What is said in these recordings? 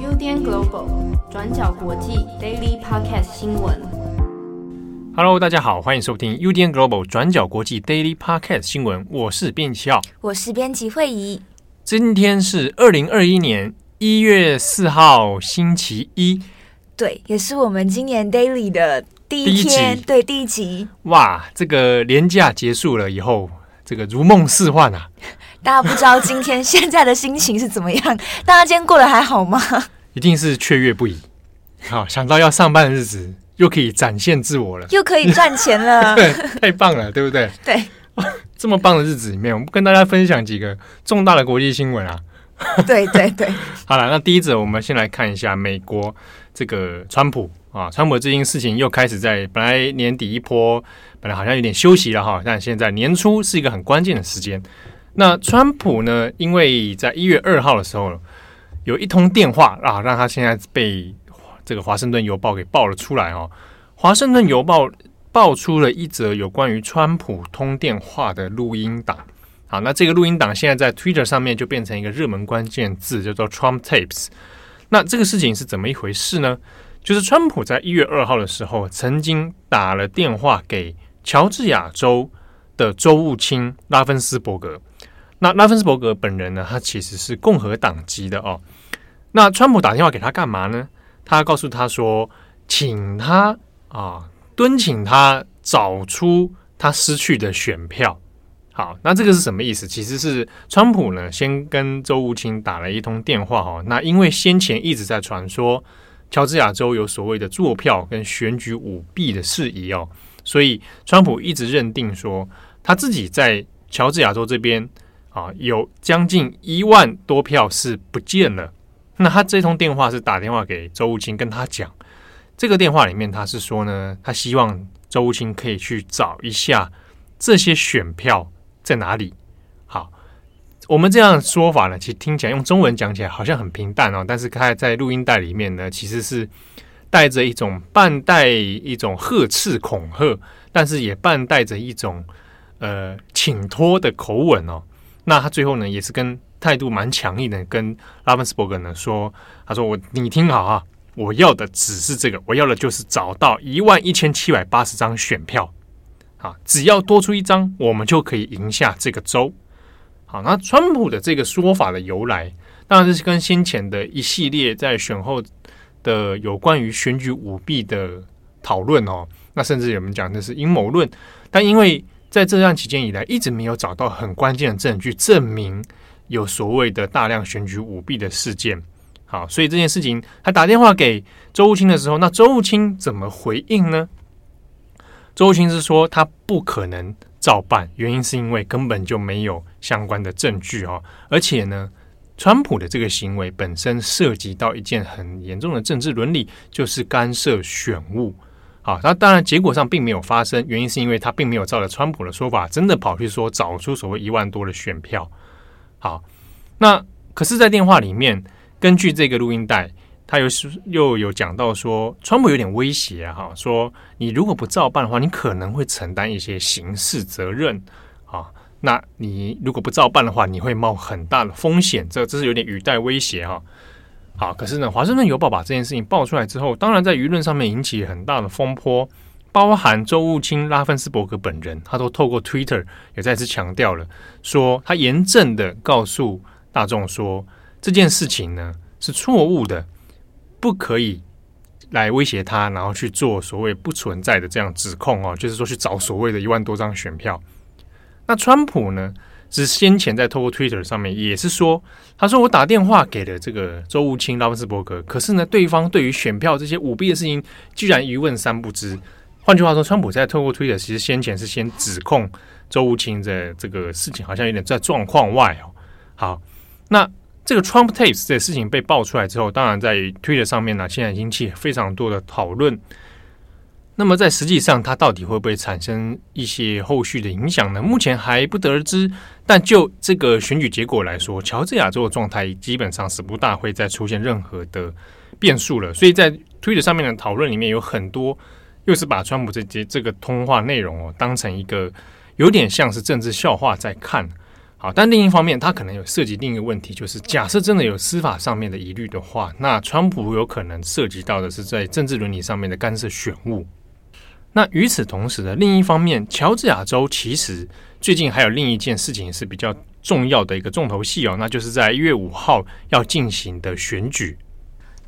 UDN Global 转角国际 Daily Podcast 新闻。Hello，大家好，欢迎收听 UDN Global 转角国际 Daily Podcast 新闻。我是编辑七号，我是编辑慧仪。今天是二零二一年一月四号，星期一。对，也是我们今年 Daily 的第一天，第一对，第一集。哇，这个年假结束了以后，这个如梦似幻啊！大家不知道今天现在的心情是怎么样？大家今天过得还好吗？一定是雀跃不已。好，想到要上班的日子，又可以展现自我了，又可以赚钱了，对，太棒了，对不对？对，这么棒的日子里面，我们跟大家分享几个重大的国际新闻啊。对对对，好了，那第一则我们先来看一下美国这个川普啊，川普最近事情又开始在本来年底一波，本来好像有点休息了哈，但现在年初是一个很关键的时间。那川普呢，因为在一月二号的时候有一通电话啊，让他现在被这个华盛顿邮报给爆了出来哦。华盛顿邮报爆出了一则有关于川普通电话的录音档。好，那这个录音档现在在 Twitter 上面就变成一个热门关键字，叫做 Trump Tapes。那这个事情是怎么一回事呢？就是川普在一月二号的时候，曾经打了电话给乔治亚州的州务卿拉芬斯伯格。那拉芬斯伯格本人呢，他其实是共和党籍的哦。那川普打电话给他干嘛呢？他告诉他说，请他啊，敦请他找出他失去的选票。好，那这个是什么意思？其实是川普呢，先跟周务卿打了一通电话哈。那因为先前一直在传说乔治亚州有所谓的作票跟选举舞弊的事宜哦，所以川普一直认定说他自己在乔治亚州这边啊有将近一万多票是不见了。那他这通电话是打电话给周务清，跟他讲这个电话里面他是说呢，他希望周务清可以去找一下这些选票。在哪里？好，我们这样说法呢，其实听起来用中文讲起来好像很平淡哦，但是他在录音带里面呢，其实是带着一种半带一种呵斥恐吓，但是也半带着一种呃请托的口吻哦。那他最后呢，也是跟态度蛮强硬的，跟拉芬斯伯格呢说，他说我你听好啊，我要的只是这个，我要的就是找到一万一千七百八十张选票。啊，只要多出一张，我们就可以赢下这个州。好，那川普的这个说法的由来，当然是跟先前的一系列在选后的有关于选举舞弊的讨论哦，那甚至有人讲的是阴谋论。但因为在这段期间以来，一直没有找到很关键的证据证明有所谓的大量选举舞弊的事件。好，所以这件事情他打电话给周务卿的时候，那周务卿怎么回应呢？周务卿是说他不可能照办，原因是因为根本就没有相关的证据哦，而且呢，川普的这个行为本身涉及到一件很严重的政治伦理，就是干涉选务。好，那当然结果上并没有发生，原因是因为他并没有照着川普的说法，真的跑去说找出所谓一万多的选票。好，那可是，在电话里面，根据这个录音带。他又是又有讲到说，川普有点威胁，哈，说你如果不照办的话，你可能会承担一些刑事责任啊。那你如果不照办的话，你会冒很大的风险。这这是有点语带威胁哈。好，可是呢，华盛顿邮报把这件事情爆出来之后，当然在舆论上面引起很大的风波，包含周务卿拉芬斯伯格本人，他都透过 Twitter 也再次强调了，说他严正的告诉大众说，这件事情呢是错误的。不可以来威胁他，然后去做所谓不存在的这样指控哦，就是说去找所谓的一万多张选票。那川普呢，是先前在透过 Twitter 上面也是说，他说我打电话给了这个周务卿拉芬斯伯格，可是呢，对方对于选票这些舞弊的事情居然一问三不知。换句话说，川普在透过 Twitter 其实先前是先指控周务卿的这个事情好像有点在状况外哦。好，那。这个 Trump Tapes 的事情被爆出来之后，当然在 Twitter 上面呢，现在引起非常多的讨论。那么在实际上，它到底会不会产生一些后续的影响呢？目前还不得而知。但就这个选举结果来说，乔治亚州的状态基本上是不大会再出现任何的变数了。所以在 Twitter 上面的讨论里面，有很多又是把川普这节这个通话内容哦，当成一个有点像是政治笑话在看。好，但另一方面，它可能有涉及另一个问题，就是假设真的有司法上面的疑虑的话，那川普有可能涉及到的是在政治伦理上面的干涉选务。那与此同时呢另一方面，乔治亚州其实最近还有另一件事情是比较重要的一个重头戏哦，那就是在一月五号要进行的选举。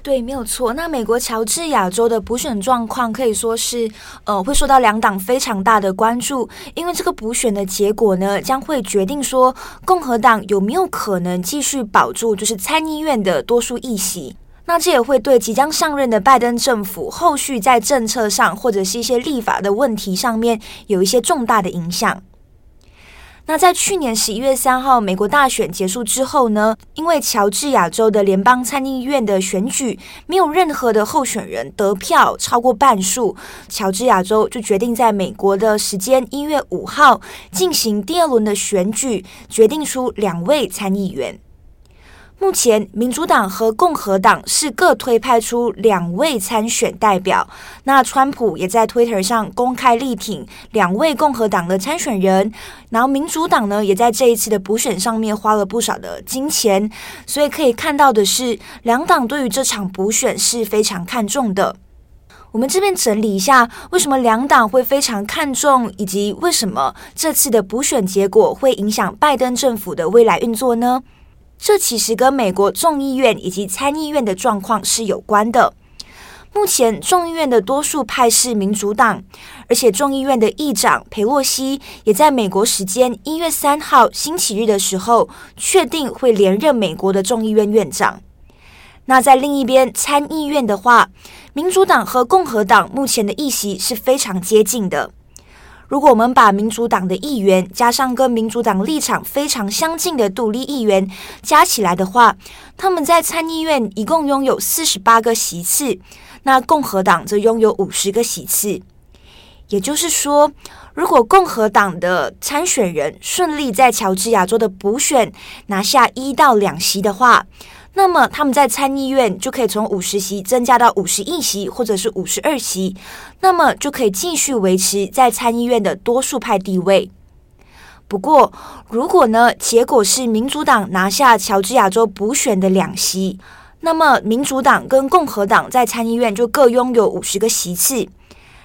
对，没有错。那美国乔治亚州的补选状况可以说是，呃，会受到两党非常大的关注，因为这个补选的结果呢，将会决定说共和党有没有可能继续保住就是参议院的多数议席。那这也会对即将上任的拜登政府后续在政策上或者是一些立法的问题上面有一些重大的影响。那在去年十一月三号美国大选结束之后呢，因为乔治亚州的联邦参议院的选举没有任何的候选人得票超过半数，乔治亚州就决定在美国的时间一月五号进行第二轮的选举，决定出两位参议员。目前，民主党和共和党是各推派出两位参选代表。那川普也在 Twitter 上公开力挺两位共和党的参选人。然后，民主党呢，也在这一次的补选上面花了不少的金钱。所以可以看到的是，两党对于这场补选是非常看重的。我们这边整理一下，为什么两党会非常看重，以及为什么这次的补选结果会影响拜登政府的未来运作呢？这其实跟美国众议院以及参议院的状况是有关的。目前众议院的多数派是民主党，而且众议院的议长裴洛西也在美国时间一月三号星期日的时候确定会连任美国的众议院院长。那在另一边参议院的话，民主党和共和党目前的议席是非常接近的。如果我们把民主党的议员加上跟民主党立场非常相近的独立议员加起来的话，他们在参议院一共拥有四十八个席次，那共和党则拥有五十个席次。也就是说，如果共和党的参选人顺利在乔治亚州的补选拿下一到两席的话，那么他们在参议院就可以从五十席增加到五十一席，或者是五十二席，那么就可以继续维持在参议院的多数派地位。不过，如果呢，结果是民主党拿下乔治亚州补选的两席，那么民主党跟共和党在参议院就各拥有五十个席次，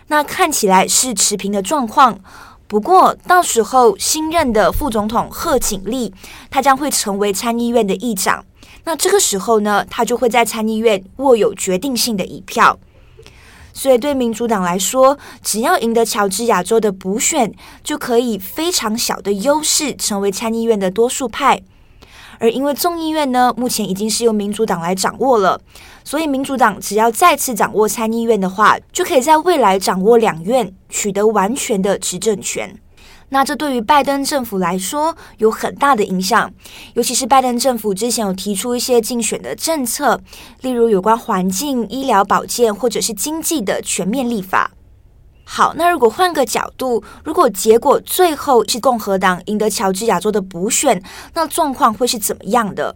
那看起来是持平的状况。不过，到时候新任的副总统贺锦丽，他将会成为参议院的议长。那这个时候呢，他就会在参议院握有决定性的一票。所以对民主党来说，只要赢得乔治亚州的补选，就可以非常小的优势成为参议院的多数派。而因为众议院呢，目前已经是由民主党来掌握了，所以民主党只要再次掌握参议院的话，就可以在未来掌握两院，取得完全的执政权。那这对于拜登政府来说有很大的影响，尤其是拜登政府之前有提出一些竞选的政策，例如有关环境、医疗保健或者是经济的全面立法。好，那如果换个角度，如果结果最后是共和党赢得乔治亚州的补选，那状况会是怎么样的？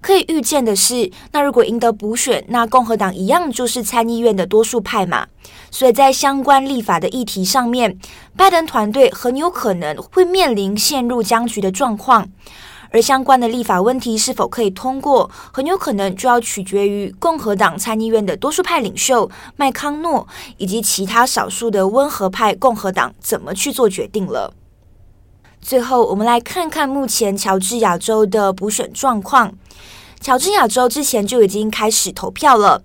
可以预见的是，那如果赢得补选，那共和党一样就是参议院的多数派嘛。所以在相关立法的议题上面，拜登团队很有可能会面临陷入僵局的状况。而相关的立法问题是否可以通过，很有可能就要取决于共和党参议院的多数派领袖麦康诺以及其他少数的温和派共和党怎么去做决定了。最后，我们来看看目前乔治亚州的补选状况。乔治亚州之前就已经开始投票了，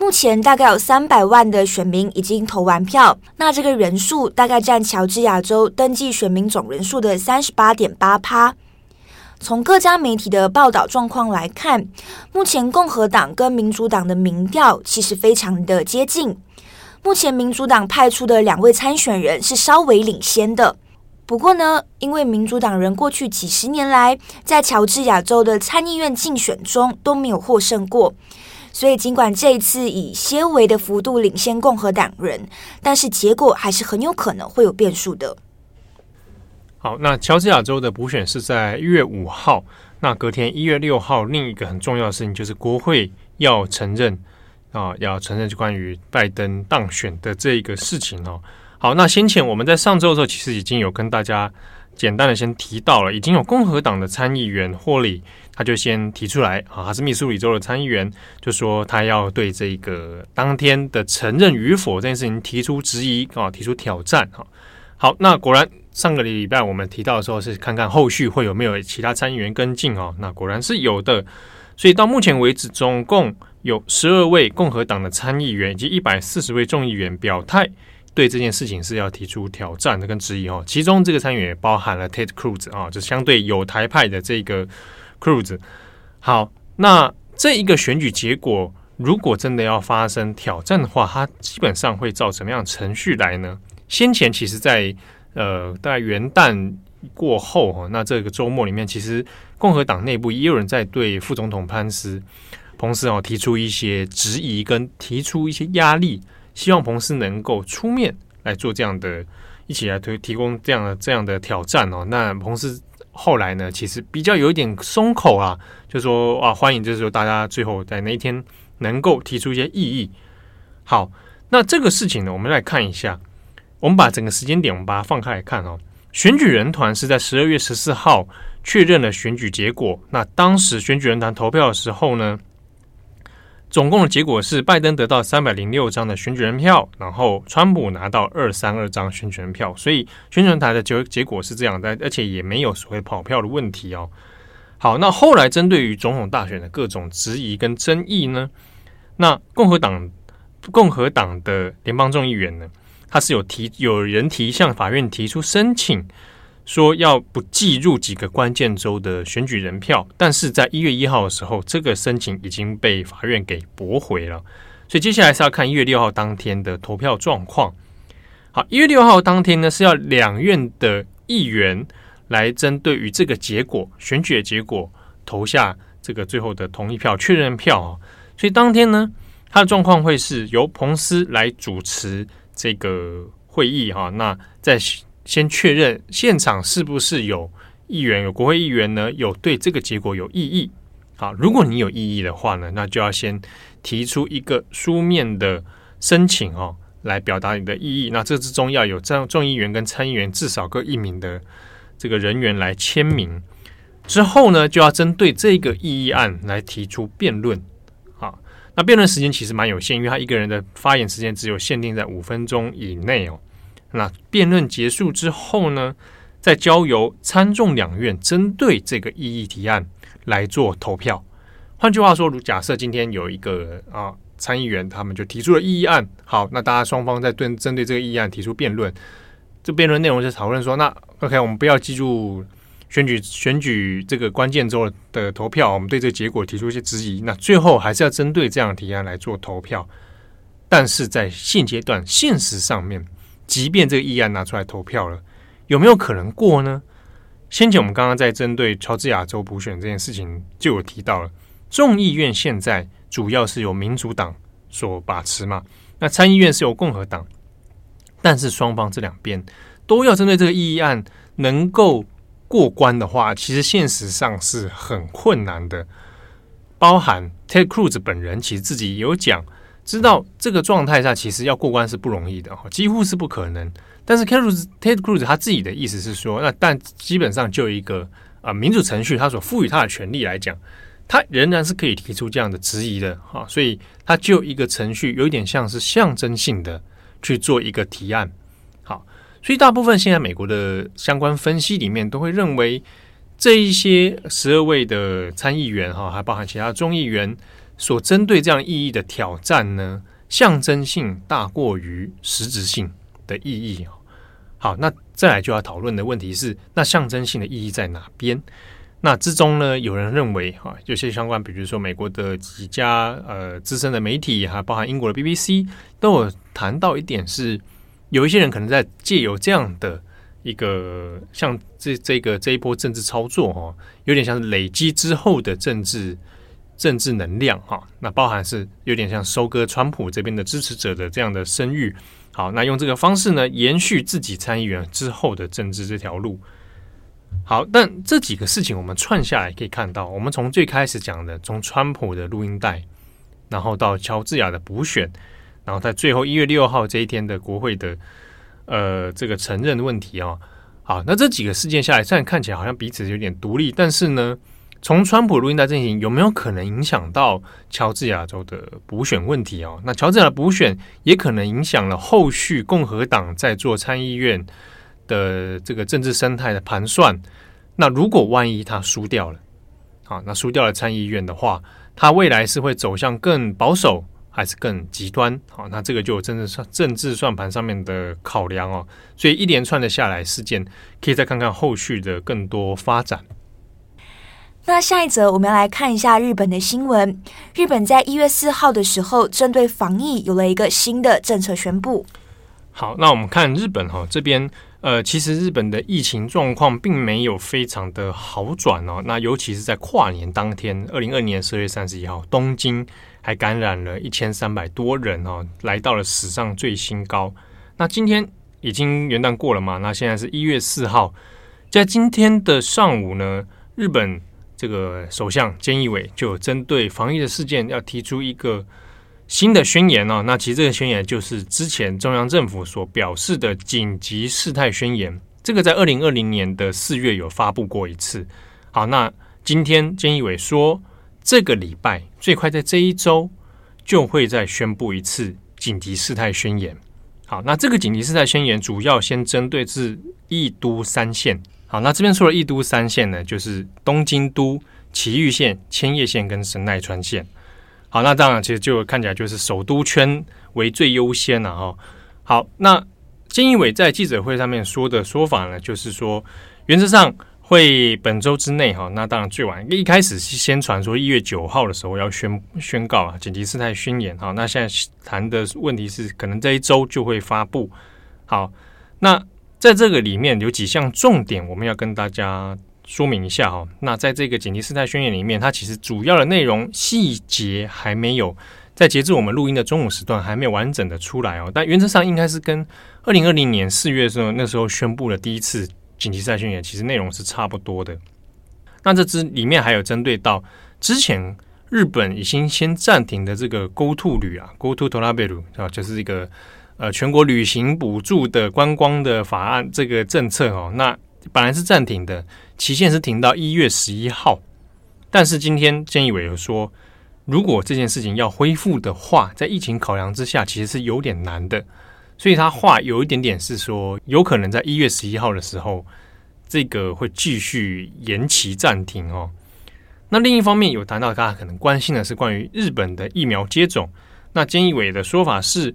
目前大概有三百万的选民已经投完票，那这个人数大概占乔治亚州登记选民总人数的三十八点八趴。从各家媒体的报道状况来看，目前共和党跟民主党的民调其实非常的接近，目前民主党派出的两位参选人是稍微领先的。不过呢，因为民主党人过去几十年来在乔治亚州的参议院竞选中都没有获胜过，所以尽管这一次以些微的幅度领先共和党人，但是结果还是很有可能会有变数的。好，那乔治亚州的补选是在一月五号，那隔天一月六号，另一个很重要的事情就是国会要承认啊，要承认关于拜登当选的这一个事情哦。好，那先前我们在上周的时候，其实已经有跟大家简单的先提到了，已经有共和党的参议员霍利，他就先提出来啊，他是密苏里州的参议员，就说他要对这个当天的承认与否这件事情提出质疑啊，提出挑战哈。好，那果然上个礼拜我们提到的时候是看看后续会有没有其他参议员跟进哦，那果然是有的，所以到目前为止总共有十二位共和党的参议员以及一百四十位众议员表态。对这件事情是要提出挑战跟质疑哦，其中这个参与也包含了 Ted Cruz 啊，就相对有台派的这个 Cruz。好，那这一个选举结果如果真的要发生挑战的话，它基本上会照什么样的程序来呢？先前其实在，呃大概元旦过后哈，那这个周末里面，其实共和党内部也有人在对副总统潘斯彭斯哦提出一些质疑跟提出一些压力。希望彭斯能够出面来做这样的，一起来推提供这样的这样的挑战哦。那彭斯后来呢，其实比较有一点松口啊，就说啊，欢迎，就是说大家最后在那一天能够提出一些异议。好，那这个事情呢，我们来看一下，我们把整个时间点，我们把它放开来看哦。选举人团是在十二月十四号确认了选举结果。那当时选举人团投票的时候呢，总共的结果是，拜登得到三百零六张的选举人票，然后川普拿到二三二张选举人票，所以宣传台的结结果是这样的，而且也没有所谓跑票的问题哦。好，那后来针对于总统大选的各种质疑跟争议呢，那共和党共和党的联邦众议员呢，他是有提有人提向法院提出申请。说要不计入几个关键州的选举人票，但是在一月一号的时候，这个申请已经被法院给驳回了。所以接下来是要看一月六号当天的投票状况。好，一月六号当天呢，是要两院的议员来针对于这个结果选举的结果投下这个最后的同意票确认票啊。所以当天呢，他的状况会是由彭斯来主持这个会议哈。那在先确认现场是不是有议员，有国会议员呢？有对这个结果有异议。好，如果你有异议的话呢，那就要先提出一个书面的申请哦，来表达你的异议。那这之中要有这样众议员跟参议员至少各一名的这个人员来签名。之后呢，就要针对这个异议案来提出辩论。好，那辩论时间其实蛮有限，因为他一个人的发言时间只有限定在五分钟以内哦。那辩论结束之后呢，再交由参众两院针对这个异议提案来做投票。换句话说，如假设今天有一个啊参议员，他们就提出了异议案，好，那大家双方在对针对这个异议案提出辩论。这辩论内容就讨论说，那 OK，我们不要记住选举选举这个关键州的投票，我们对这个结果提出一些质疑。那最后还是要针对这样的提案来做投票。但是在现阶段，现实上面。即便这个议案拿出来投票了，有没有可能过呢？先前我们刚刚在针对乔治亚州补选这件事情就有提到了，众议院现在主要是由民主党所把持嘛，那参议院是由共和党，但是双方这两边都要针对这个议案能够过关的话，其实现实上是很困难的。包含 Ted Cruz 本人其实自己有讲。知道这个状态下，其实要过关是不容易的，几乎是不可能。但是 Ted Cruz 他自己的意思是说，那但基本上就一个啊、民主程序，他所赋予他的权利来讲，他仍然是可以提出这样的质疑的哈。所以他就一个程序，有一点像是象征性的去做一个提案。好，所以大部分现在美国的相关分析里面都会认为，这一些十二位的参议员哈，还包含其他众议员。所针对这样意义的挑战呢，象征性大过于实质性的意义。好，那再来就要讨论的问题是，那象征性的意义在哪边？那之中呢，有人认为哈，有些相关，比如说美国的几家呃资深的媒体，还包含英国的 BBC，都有谈到一点是，有一些人可能在借由这样的一个像这这个这一波政治操作哈，有点像是累积之后的政治。政治能量哈，那包含是有点像收割川普这边的支持者的这样的声誉。好，那用这个方式呢，延续自己参议员之后的政治这条路。好，但这几个事情我们串下来可以看到，我们从最开始讲的，从川普的录音带，然后到乔治亚的补选，然后在最后一月六号这一天的国会的呃这个承认的问题啊，好，那这几个事件下来，虽然看起来好像彼此有点独立，但是呢，从川普录音带进行，有没有可能影响到乔治亚州的补选问题哦？那乔治亚的补选也可能影响了后续共和党在做参议院的这个政治生态的盘算。那如果万一他输掉了，好，那输掉了参议院的话，他未来是会走向更保守，还是更极端？好，那这个就政治算政治算盘上面的考量哦。所以一连串的下来事件，可以再看看后续的更多发展。那下一则我们要来看一下日本的新闻。日本在一月四号的时候，针对防疫有了一个新的政策宣布。好，那我们看日本哈、这边。呃，其实日本的疫情状况并没有非常的好转哦。那尤其是在跨年当天，二零二二年十二月三十一号，东京还感染了一千三百多人哦，来到了史上最新高。那今天已经元旦过了嘛？那现在是一月四号，在今天的上午呢，日本这个首相菅义伟就针对防疫的事件要提出一个。新的宣言、哦？那其实这个宣言就是之前中央政府所表示的紧急事态宣言。这个在二零二零年的四月有发布过一次。好，那今天菅义伟说，这个礼拜最快在这一周就会再宣布一次紧急事态宣言。好，那这个紧急事态宣言主要先针对是一都三县。好，那这边说的一都三县呢，就是东京都、埼玉县、千叶县跟神奈川县。好，那当然，其实就看起来就是首都圈为最优先了哈。好，那菅义伟在记者会上面说的说法呢，就是说原则上会本周之内哈。那当然最晚一开始是先传说一月九号的时候要宣宣告啊紧急事态宣言。好，那现在谈的问题是可能这一周就会发布。好，那在这个里面有几项重点，我们要跟大家。说明一下哈，那在这个紧急事态宣言里面，它其实主要的内容细节还没有在截至我们录音的中午时段还没有完整的出来哦。但原则上应该是跟二零二零年四月的时候那时候宣布的第一次紧急事态宣言，其实内容是差不多的。那这支里面还有针对到之前日本已经先暂停的这个 Go To 旅啊，Go To Travel 啊，就是一个呃全国旅行补助的观光的法案这个政策哦，那。本来是暂停的，期限是停到一月十一号，但是今天菅义伟有说，如果这件事情要恢复的话，在疫情考量之下，其实是有点难的，所以他话有一点点是说，有可能在一月十一号的时候，这个会继续延期暂停哦。那另一方面有谈到大家可能关心的是关于日本的疫苗接种，那菅义伟的说法是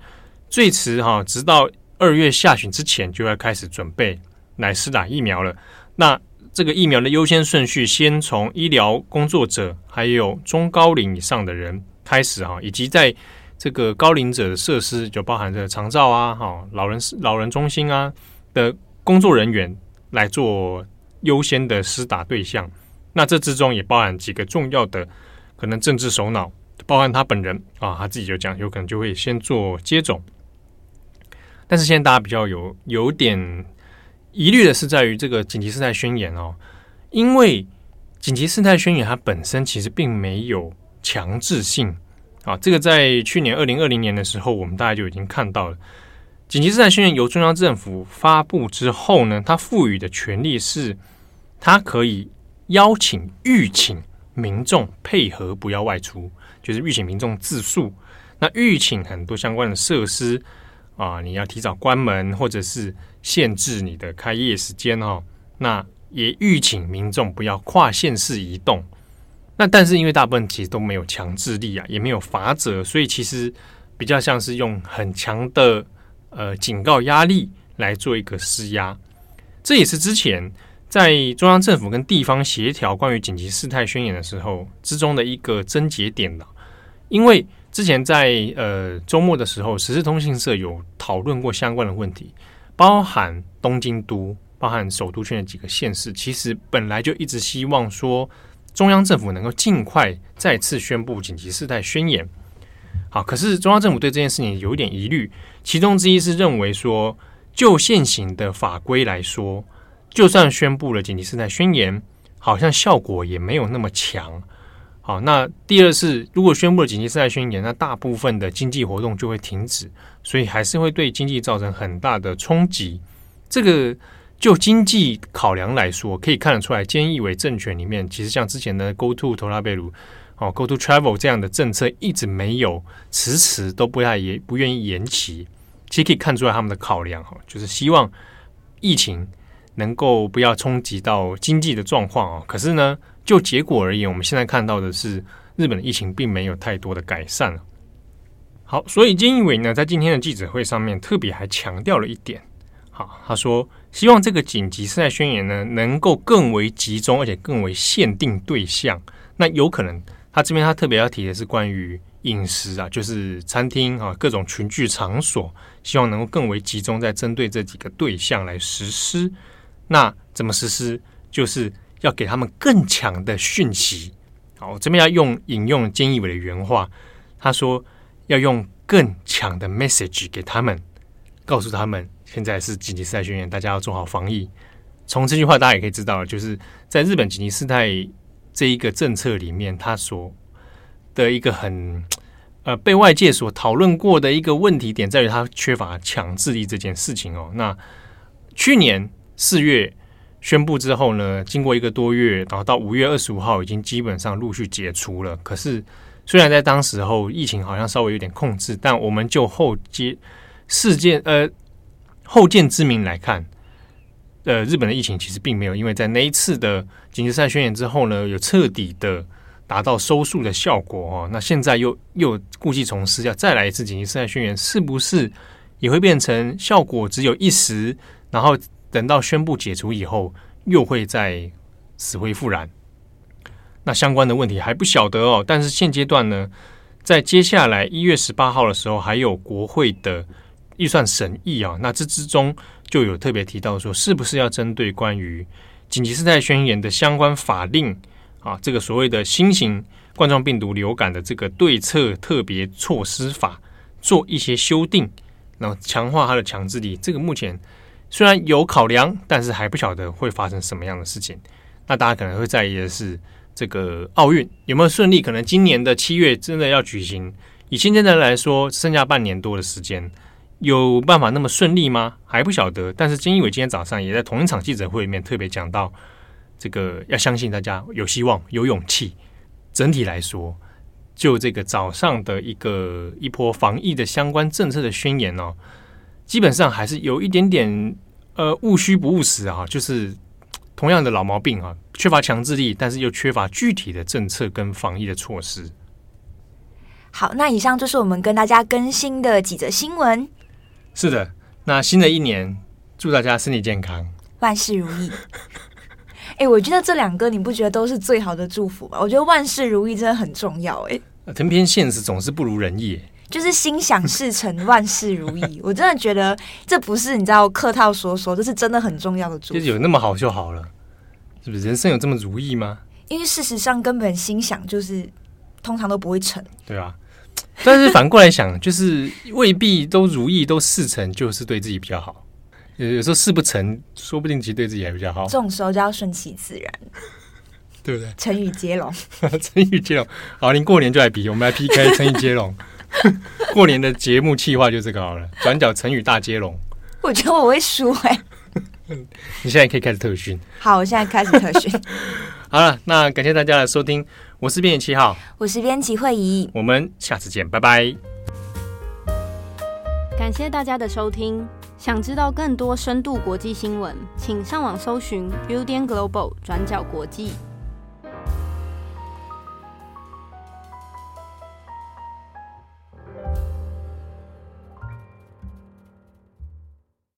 最迟哈，直到二月下旬之前就要开始准备。来施打疫苗了，那这个疫苗的优先顺序，先从医疗工作者，还有中高龄以上的人开始哈，以及在这个高龄者的设施，就包含着长照啊、哈老人老人中心啊的工作人员来做优先的施打对象。那这之中也包含几个重要的可能政治首脑，包含他本人啊，他自己就讲，有可能就会先做接种。但是现在大家比较有有点。疑虑的是在于这个紧急事态宣言哦，因为紧急事态宣言它本身其实并没有强制性啊。这个在去年二零二零年的时候，我们大家就已经看到了，紧急事态宣言由中央政府发布之后呢，它赋予的权利是，它可以邀请、预请民众配合不要外出，就是预请民众自述。那预请很多相关的设施啊，你要提早关门，或者是。限制你的开业时间哦，那也吁请民众不要跨县市移动。那但是因为大部分其实都没有强制力啊，也没有罚则，所以其实比较像是用很强的呃警告压力来做一个施压。这也是之前在中央政府跟地方协调关于紧急事态宣言的时候之中的一个症结点了。因为之前在呃周末的时候，时事通讯社有讨论过相关的问题。包含东京都、包含首都圈的几个县市，其实本来就一直希望说中央政府能够尽快再次宣布紧急事态宣言。好，可是中央政府对这件事情有一点疑虑，其中之一是认为说，就现行的法规来说，就算宣布了紧急事态宣言，好像效果也没有那么强。好，那第二是，如果宣布了紧急事态宣言，那大部分的经济活动就会停止，所以还是会对经济造成很大的冲击。这个就经济考量来说，可以看得出来，菅义伟政权里面，其实像之前的 Go To 托拉贝鲁哦，Go To Travel 这样的政策一直没有，迟迟都不太也不愿意延期。其实可以看出来他们的考量哈，就是希望疫情能够不要冲击到经济的状况啊。可是呢，就结果而言，我们现在看到的是日本的疫情并没有太多的改善。好，所以菅义伟呢，在今天的记者会上面特别还强调了一点。好，他说希望这个紧急事态宣言呢，能够更为集中，而且更为限定对象。那有可能他这边他特别要提的是关于饮食啊，就是餐厅啊，各种群聚场所，希望能够更为集中，在针对这几个对象来实施。那怎么实施？就是要给他们更强的讯息。好，我这边要用引用菅义伟的原话，他说。要用更强的 message 给他们，告诉他们现在是紧急事态宣言，大家要做好防疫。从这句话，大家也可以知道，就是在日本紧急事态这一个政策里面，他所的一个很呃被外界所讨论过的一个问题点，在于他缺乏强制力这件事情哦。那去年四月宣布之后呢，经过一个多月，然后到五月二十五号，已经基本上陆续解除了。可是。虽然在当时候疫情好像稍微有点控制，但我们就后接事件呃后见之明来看，呃，日本的疫情其实并没有因为在那一次的紧急事宣言之后呢，有彻底的达到收束的效果哦。那现在又又故技重施，要再来一次紧急事宣言，是不是也会变成效果只有一时？然后等到宣布解除以后，又会再死灰复燃？那相关的问题还不晓得哦，但是现阶段呢，在接下来一月十八号的时候，还有国会的预算审议啊，那这之中就有特别提到说，是不是要针对关于紧急事态宣言的相关法令啊，这个所谓的新型冠状病毒流感的这个对策特别措施法做一些修订，然后强化它的强制力。这个目前虽然有考量，但是还不晓得会发生什么样的事情。那大家可能会在意的是。这个奥运有没有顺利？可能今年的七月真的要举行。以现在的来说，剩下半年多的时间，有办法那么顺利吗？还不晓得。但是菅义伟今天早上也在同一场记者会里面特别讲到，这个要相信大家有希望、有勇气。整体来说，就这个早上的一个一波防疫的相关政策的宣言哦，基本上还是有一点点呃务虚不务实啊，就是。同样的老毛病啊，缺乏强制力，但是又缺乏具体的政策跟防疫的措施。好，那以上就是我们跟大家更新的几则新闻。是的，那新的一年，祝大家身体健康，万事如意。哎、欸，我觉得这两个你不觉得都是最好的祝福吗？我觉得万事如意真的很重要。哎，藤偏现实总是不如人意。就是心想事成，万事如意。我真的觉得这不是你知道客套说说，这是真的很重要的祝福。就是有那么好就好了，是不是？人生有这么如意吗？因为事实上根本心想就是通常都不会成。对啊，但是反过来想，就是未必都如意都事成，就是对自己比较好。有有时候事不成，说不定其实对自己还比较好。这种时候就要顺其自然，对不对？成语接龙，成语接龙。好，您过年就来比，我们来 PK 成语接龙。过年的节目企划就这个好了，转角成语大接龙。我觉得我会输哎、欸。你现在可以开始特训。好，我现在开始特训。好了，那感谢大家的收听，我是编辑七号，我是编辑惠仪，我们下次见，拜拜。感谢大家的收听，想知道更多深度国际新闻，请上网搜寻 Udan Global 转角国际。